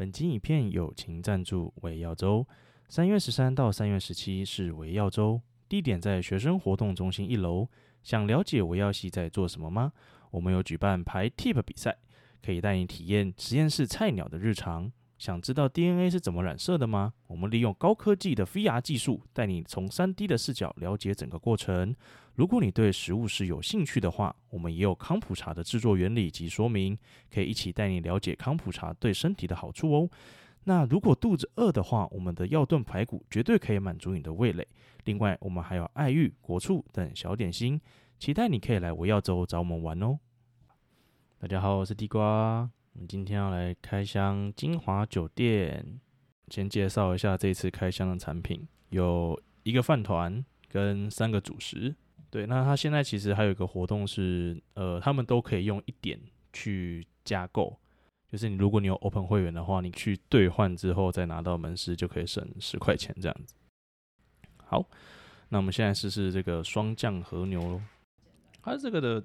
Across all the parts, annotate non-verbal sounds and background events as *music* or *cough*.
本集影片友情赞助微药周，三月十三到三月十七是微药周，地点在学生活动中心一楼。想了解维药系在做什么吗？我们有举办排 tip 比赛，可以带你体验实验室菜鸟的日常。想知道 DNA 是怎么染色的吗？我们利用高科技的 VR 技术，带你从 3D 的视角了解整个过程。如果你对食物是有兴趣的话，我们也有康普茶的制作原理及说明，可以一起带你了解康普茶对身体的好处哦。那如果肚子饿的话，我们的药炖排骨绝对可以满足你的味蕾。另外，我们还有爱玉、果醋等小点心，期待你可以来微药周找我们玩哦。大家好，我是地瓜。我们今天要来开箱金华酒店，先介绍一下这次开箱的产品，有一个饭团跟三个主食。对，那它现在其实还有一个活动是，呃，他们都可以用一点去加购，就是你如果你有 Open 会员的话，你去兑换之后再拿到门市就可以省十块钱这样子。好，那我们现在试试这个双酱和牛咯，它这个的。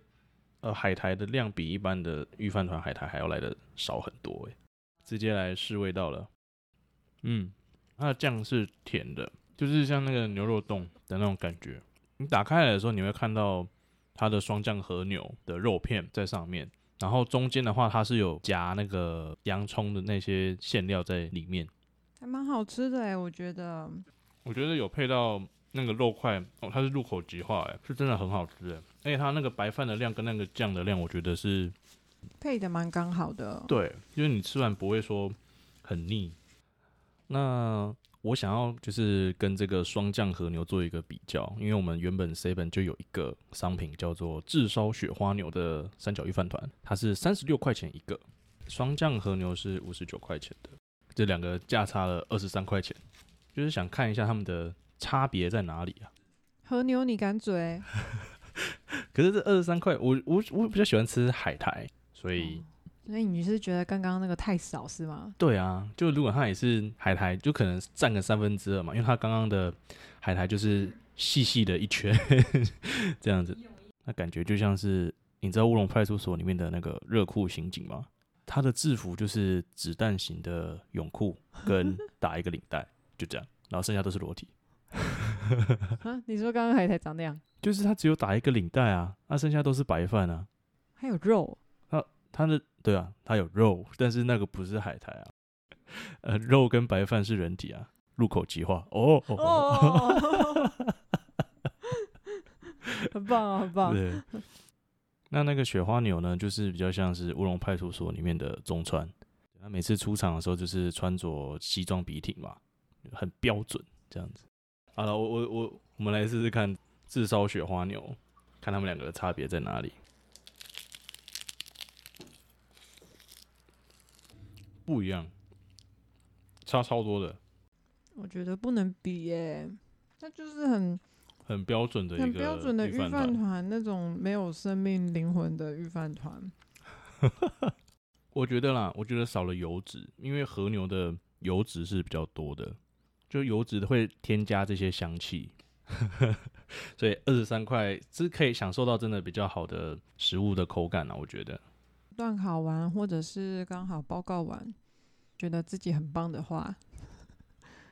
呃，海苔的量比一般的御饭团海苔还要来的少很多诶，直接来试味道了。嗯，它的酱是甜的，就是像那个牛肉冻的那种感觉。你打开来的时候，你会看到它的双酱和牛的肉片在上面，然后中间的话，它是有夹那个洋葱的那些馅料在里面，还蛮好吃的诶，我觉得。我觉得有配到。那个肉块哦，它是入口即化，哎，是真的很好吃哎，而且它那个白饭的量跟那个酱的量，我觉得是配的蛮刚好的。对，因为你吃完不会说很腻。那我想要就是跟这个双酱和牛做一个比较，因为我们原本 seven 就有一个商品叫做炙烧雪花牛的三角鱼饭团，它是三十六块钱一个，双酱和牛是五十九块钱的，这两个价差了二十三块钱，就是想看一下他们的。差别在哪里啊？和牛你敢嘴？*laughs* 可是这二十三块，我我我比较喜欢吃海苔，所以、哦、所以你是觉得刚刚那个太少是吗？对啊，就如果它也是海苔，就可能占个三分之二嘛，因为它刚刚的海苔就是细细的一圈 *laughs* 这样子，那感觉就像是你知道乌龙派出所里面的那个热裤刑警吗？他的制服就是子弹型的泳裤跟打一个领带，就这样，然后剩下都是裸体。*laughs* 啊！你说刚刚海苔长那样，就是它只有打一个领带啊，那剩下都是白饭啊，还有肉。它它的对啊，它有肉，*laughs* 但是那个不是海苔啊。*laughs* 呃，肉跟白饭是人体啊，入口即化哦。哦，哦很棒啊，很棒。对。那那个雪花牛呢，就是比较像是乌龙派出所里面的中川，他每次出场的时候就是穿着西装笔挺嘛，很标准这样子。好了，我我我，我们来试试看炙烧雪花牛，看他们两个的差别在哪里。不一样，差超多的。我觉得不能比耶，那就是很很标准的一个很标准的御饭团，那种没有生命灵魂的御饭团。*laughs* 我觉得啦，我觉得少了油脂，因为和牛的油脂是比较多的。就油脂会添加这些香气，*laughs* 所以二十三块是可以享受到真的比较好的食物的口感啊，我觉得。段考完或者是刚好报告完，觉得自己很棒的话，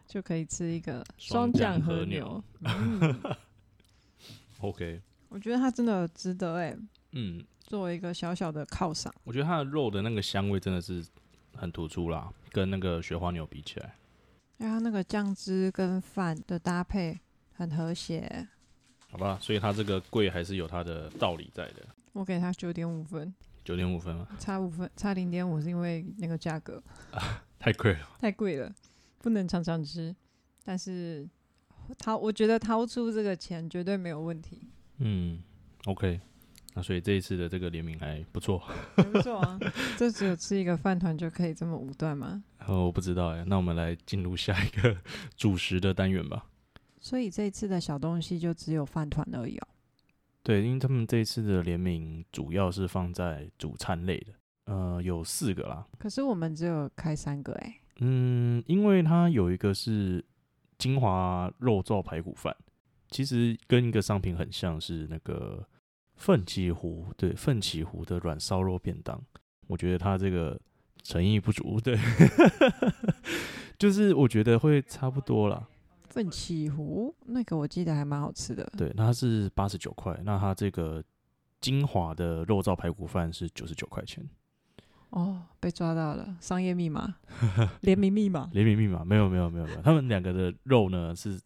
就可以吃一个双酱和牛。嗯、*laughs* OK，我觉得它真的值得哎、欸。嗯，作为一个小小的犒赏，我觉得它的肉的那个香味真的是很突出啦，跟那个雪花牛比起来。然后那个酱汁跟饭的搭配很和谐，好吧，所以它这个贵还是有它的道理在的。我给它九点五分，九点五分吗？差五分，差零点五是因为那个价格啊，太贵了，太贵了，不能常常吃。但是掏，我觉得掏出这个钱绝对没有问题。嗯，OK。那所以这一次的这个联名还不错，还不错啊！这只有吃一个饭团就可以这么武断吗？哦，我不知道哎。那我们来进入下一个 *laughs* 主食的单元吧。所以这一次的小东西就只有饭团而已哦。对，因为他们这一次的联名主要是放在主餐类的，呃，有四个啦。可是我们只有开三个哎。嗯，因为它有一个是金华肉燥排骨饭，其实跟一个商品很像是那个。奋起湖对奋起湖的软烧肉便当，我觉得它这个诚意不足，对，就是我觉得会差不多啦。奋起湖那个我记得还蛮好吃的，对，那它是八十九块，那它这个精华的肉燥排骨饭是九十九块钱。哦，被抓到了，商业密码，联名密码，*laughs* 联名密码，没有没有没有没有，他们两个的肉呢是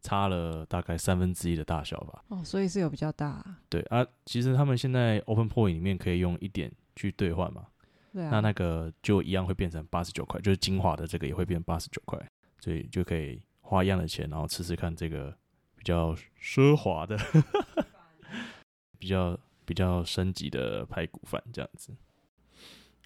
差了大概三分之一的大小吧。哦，所以是有比较大啊。对啊，其实他们现在 Open Point 里面可以用一点去兑换嘛。对啊。那那个就一样会变成八十九块，就是精华的这个也会变八十九块，所以就可以花一样的钱，然后吃吃看这个比较奢华的，*laughs* 比较比较升级的排骨饭这样子。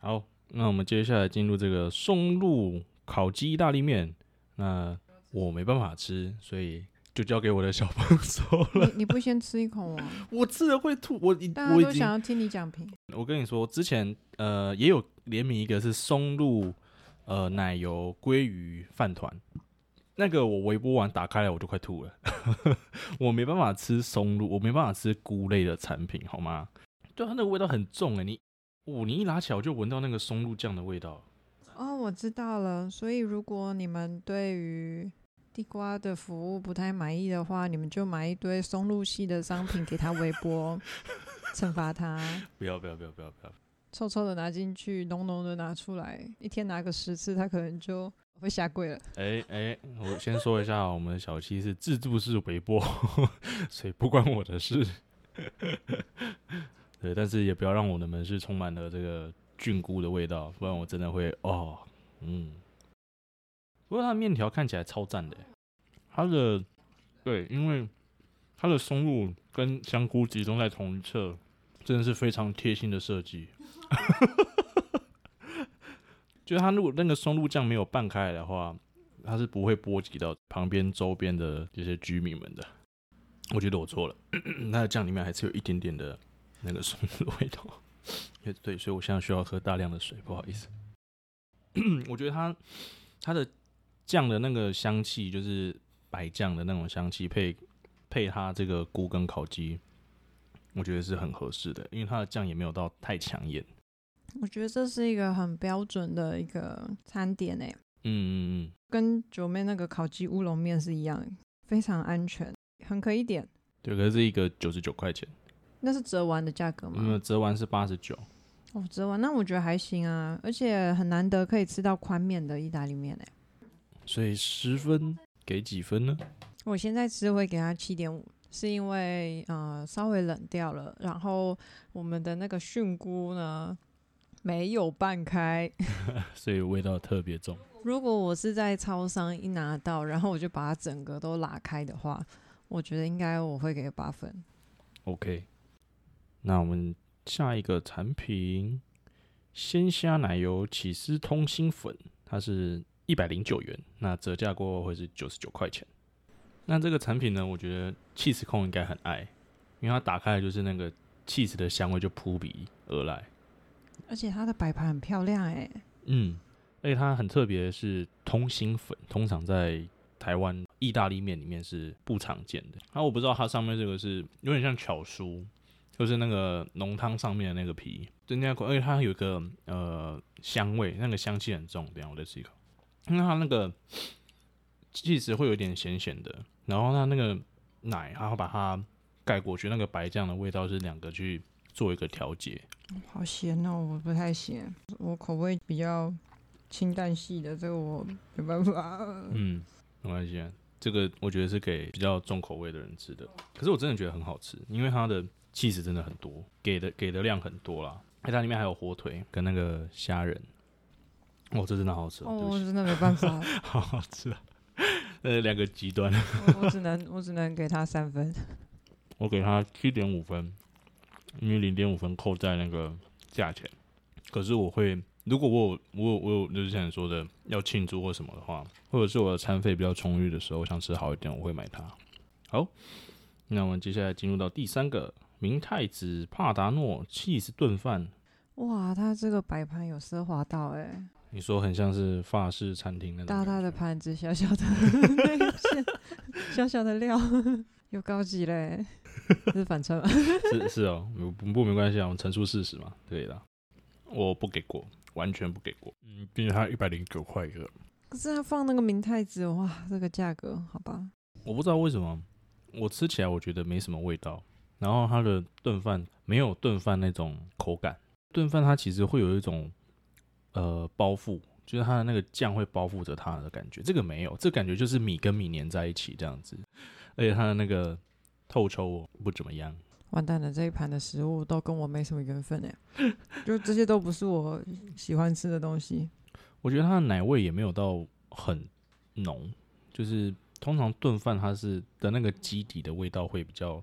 好，那我们接下来进入这个松露烤鸡意大利面。那我没办法吃，所以就交给我的小帮手了。你你不先吃一口吗？*laughs* 我吃了会吐。我大家都想要听你讲评。*laughs* 我跟你说，之前呃也有联名一个是松露呃奶油鲑鱼饭团，那个我微波完打开来我就快吐了。*laughs* 我没办法吃松露，我没办法吃菇类的产品，好吗？对，它那个味道很重哎，你。哦，你一拿起来我就闻到那个松露酱的味道。哦，我知道了。所以如果你们对于地瓜的服务不太满意的话，你们就买一堆松露系的商品给他微波，*laughs* 惩罚他。不要不要不要不要不要！臭臭的拿进去，浓浓的拿出来，一天拿个十次，他可能就会下跪了。哎哎，我先说一下，我们小七是自助式微波，*laughs* 所以不关我的事。*laughs* 对，但是也不要让我的门市充满了这个菌菇的味道，不然我真的会哦，嗯。不过它的面条看起来超赞的，它的对，因为它的松露跟香菇集中在同一侧，真的是非常贴心的设计。*laughs* 就是它如果那个松露酱没有拌开来的话，它是不会波及到旁边周边的这些居民们的。我觉得我错了，*clears throat* 它的酱里面还是有一点点的。那个松露的味道，*laughs* 也对，所以我现在需要喝大量的水，不好意思。*clears throat* 我觉得它它的酱的那个香气，就是白酱的那种香气，配配它这个菇跟烤鸡，我觉得是很合适的，因为它的酱也没有到太抢眼。我觉得这是一个很标准的一个餐点诶。嗯嗯嗯，跟九妹那个烤鸡乌龙面是一样，非常安全，很可以点。对，可是一个九十九块钱。那是折完的价格吗？没有，折完是八十九。哦，折完那我觉得还行啊，而且很难得可以吃到宽面的意大利面哎。所以十分给几分呢？我现在吃会给他七点五，是因为呃稍微冷掉了，然后我们的那个菌菇呢没有拌开，*laughs* *laughs* 所以味道特别重。如果我是在超商一拿到，然后我就把它整个都拉开的话，我觉得应该我会给八分。OK。那我们下一个产品，鲜虾奶油起司通心粉，它是一百零九元，那折价过后会是九十九块钱。那这个产品呢，我觉得 cheese 控应该很爱，因为它打开来就是那个 cheese 的香味就扑鼻而来，而且它的摆盘很漂亮哎。嗯，而且它很特别是通心粉，通常在台湾意大利面里面是不常见的。那我不知道它上面这个是有点像巧酥。就是那个浓汤上面的那个皮，就那口，而且它有一个呃香味，那个香气很重。等下我再吃一口，因为它那个起司会有点咸咸的，然后它那个奶，然后把它盖过去，那个白酱的味道是两个去做一个调节。好咸哦，我不太咸，我口味比较清淡系的，这个我没办法。嗯，没关系啊，这个我觉得是给比较重口味的人吃的。可是我真的觉得很好吃，因为它的。气质真的很多，给的给的量很多啦。它里面还有火腿跟那个虾仁，哦，这真的好好吃哦！我真的没办法，*laughs* 好好吃啊！*laughs* 呃，两个极端，我只能我只能给他三分，*laughs* 我给他七点五分，因为零点五分扣在那个价钱。可是我会，如果我有我有我有就是像你说的要庆祝或什么的话，或者是我的餐费比较充裕的时候，我想吃好一点，我会买它。好，那我们接下来进入到第三个。明太子帕达诺 cheese 炖饭，哇，它这个摆盘有奢华到哎、欸！你说很像是法式餐厅那种大大的盘子，小小的 *laughs* 小小的料，有高级嘞，这是反串吗？*laughs* 是是哦，不不没关系啊，我们陈述事实嘛，对的。我不给过，完全不给过。嗯，毕竟它一百零九块一个。可是它放那个明太子，哇，这个价格好吧？我不知道为什么，我吃起来我觉得没什么味道。然后它的炖饭没有炖饭那种口感，炖饭它其实会有一种呃包覆，就是它的那个酱会包覆着它的感觉。这个没有，这个感觉就是米跟米粘在一起这样子，而且它的那个透抽不怎么样。完蛋了，这一盘的食物都跟我没什么缘分哎，*laughs* 就这些都不是我喜欢吃的东西。我觉得它的奶味也没有到很浓，就是通常炖饭它是的那个基底的味道会比较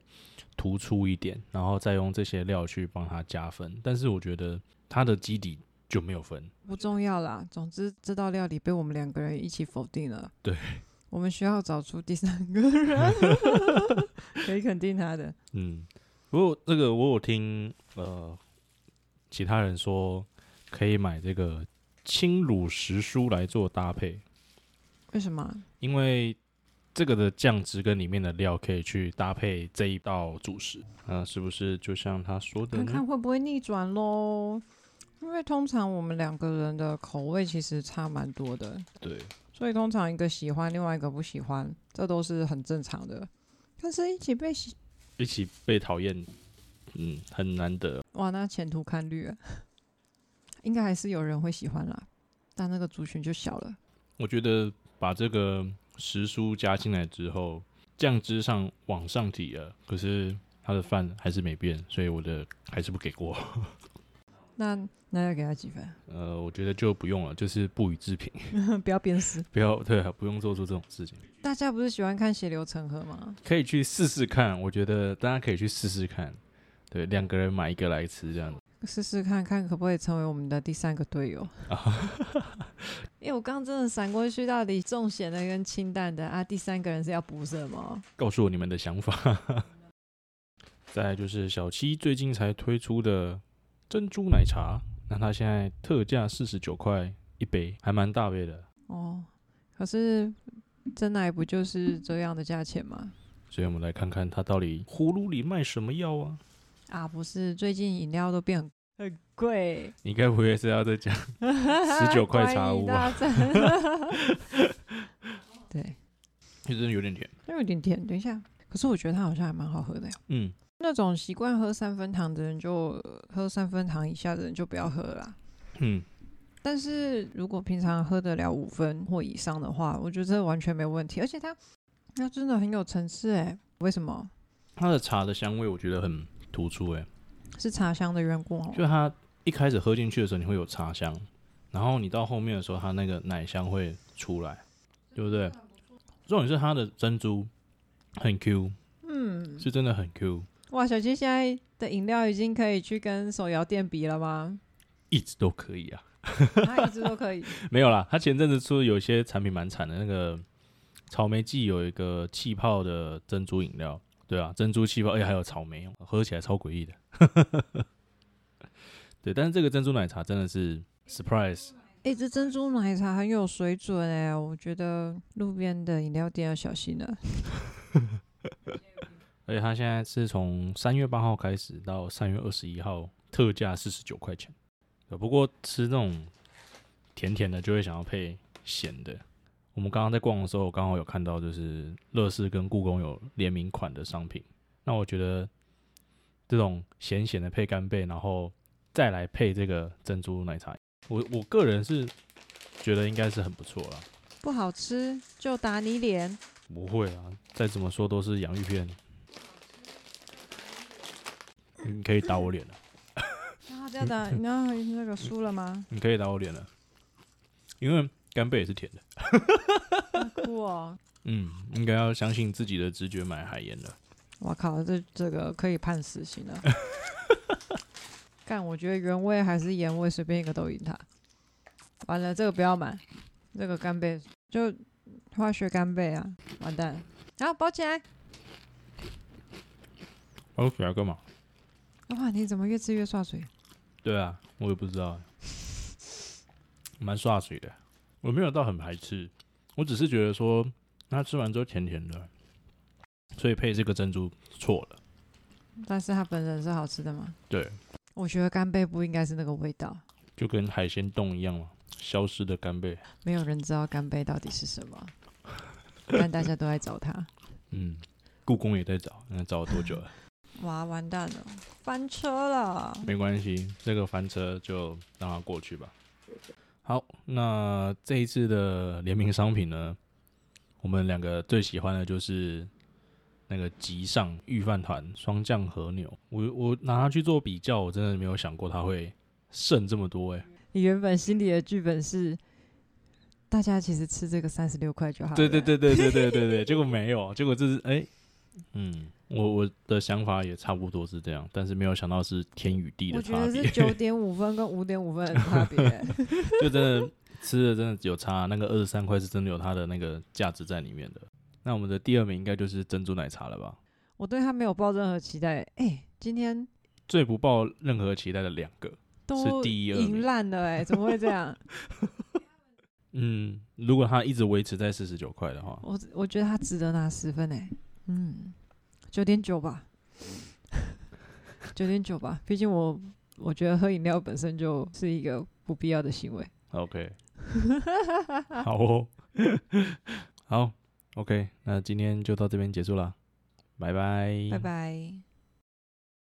突出一点，然后再用这些料去帮它加分。但是我觉得它的基底就没有分，不重要啦。总之这道料理被我们两个人一起否定了。对，*laughs* 我们需要找出第三个人 *laughs* 可以肯定他的。嗯。不过这个我有听呃其他人说可以买这个轻乳时蔬来做搭配，为什么？因为这个的酱汁跟里面的料可以去搭配这一道主食，啊，是不是就像他说的？看看会不会逆转喽？因为通常我们两个人的口味其实差蛮多的，对，所以通常一个喜欢，另外一个不喜欢，这都是很正常的。但是一起被喜。一起被讨厌，嗯，很难得。哇，那前途看绿啊！*laughs* 应该还是有人会喜欢啦，但那个族群就小了。我觉得把这个时蔬加进来之后，酱汁上往上提了，可是他的饭还是没变，所以我的还是不给过。*laughs* 那那要给他几分？呃，我觉得就不用了，就是不予置评，*laughs* 不要鞭尸，*laughs* 不要对，不用做出这种事情。大家不是喜欢看血流成河吗？可以去试试看，我觉得大家可以去试试看。对，两个人买一个来吃，这样试试看看可不可以成为我们的第三个队友。*laughs* 因为我刚刚真的闪过去，到底重咸的跟清淡的啊？第三个人是要补什么？告诉我你们的想法。再来就是小七最近才推出的。珍珠奶茶，那它现在特价四十九块一杯，还蛮大杯的哦。可是真奶不就是这样的价钱吗？所以我们来看看它到底葫芦里卖什么药啊？啊，不是，最近饮料都变很贵。你该不会是要再讲 *laughs* 十九块茶屋吧？*laughs* 对，就真的有点甜，有点甜。等一下，可是我觉得它好像还蛮好喝的呀。嗯。那种习惯喝三分糖的人，就喝三分糖以下的人就不要喝了啦。嗯，但是如果平常喝得了五分或以上的话，我觉得这完全没有问题。而且它，它真的很有层次哎。为什么？它的茶的香味我觉得很突出哎，是茶香的缘故。就它一开始喝进去的时候，你会有茶香，然后你到后面的时候，它那个奶香会出来，对不对？重点是它的珍珠很 Q，嗯，是真的很 Q。哇，小七现在的饮料已经可以去跟手摇店比了吗？一直都可以啊，他一直都可以。*laughs* 没有啦，他前阵子出有一些产品蛮惨的，那个草莓季有一个气泡的珍珠饮料，对啊，珍珠气泡，而且还有草莓，喝起来超诡异的。*laughs* 对，但是这个珍珠奶茶真的是 surprise。哎、欸，这珍珠奶茶很有水准哎、欸，我觉得路边的饮料店要小心了。*laughs* 而且它现在是从三月八号开始到三月二十一号，特价四十九块钱。不过吃那种甜甜的，就会想要配咸的。我们刚刚在逛的时候，刚好有看到就是乐事跟故宫有联名款的商品。那我觉得这种咸咸的配干贝，然后再来配这个珍珠奶茶，我我个人是觉得应该是很不错了。不好吃就打你脸？不会啊，再怎么说都是洋芋片。你可以打我脸了。*laughs* 啊，这样的，你要那个输了吗？你可以打我脸了，因为干贝也是甜的。酷哦。*laughs* 嗯，应该要相信自己的直觉买海盐了。我靠，这这个可以判死刑了。*laughs* 干，我觉得原味还是盐味，随便一个都赢他。完了，这个不要买，这个干贝就化学干贝啊，完蛋。好，包起来。包起来干嘛？哇，你怎么越吃越刷水？对啊，我也不知道，*laughs* 蛮刷水的。我没有到很排斥，我只是觉得说，它吃完之后甜甜的，所以配这个珍珠错了。但是它本身是好吃的吗？对，我觉得干贝不应该是那个味道。就跟海鲜冻一样嘛，消失的干贝。没有人知道干贝到底是什么，但大家都在找它。嗯，故宫也在找，那找了多久了？*laughs* 哇，完蛋了，翻车了。没关系，这个翻车就让它过去吧。好，那这一次的联名商品呢，我们两个最喜欢的就是那个极上御饭团双酱和牛。我我拿它去做比较，我真的没有想过它会剩这么多哎。你原本心里的剧本是，大家其实吃这个三十六块就好了。对对对对对对对对，结果没有，结果这是哎。欸嗯，我我的想法也差不多是这样，但是没有想到是天与地的差别。我觉得是九点五分跟五点五分的差别，*laughs* 就真的吃的真的有差，那个二十三块是真的有它的那个价值在里面的。那我们的第二名应该就是珍珠奶茶了吧？我对它没有抱任何期待。哎、欸，今天最不抱任何期待的两个都是第一、二名，赢烂了哎，怎么会这样？*laughs* 嗯，如果它一直维持在四十九块的话，我我觉得它值得拿十分哎。嗯，九点九吧，*laughs* 九点九吧。毕竟我我觉得喝饮料本身就是一个不必要的行为。OK，*laughs* 好哦，好，OK，那今天就到这边结束了，拜拜，拜拜。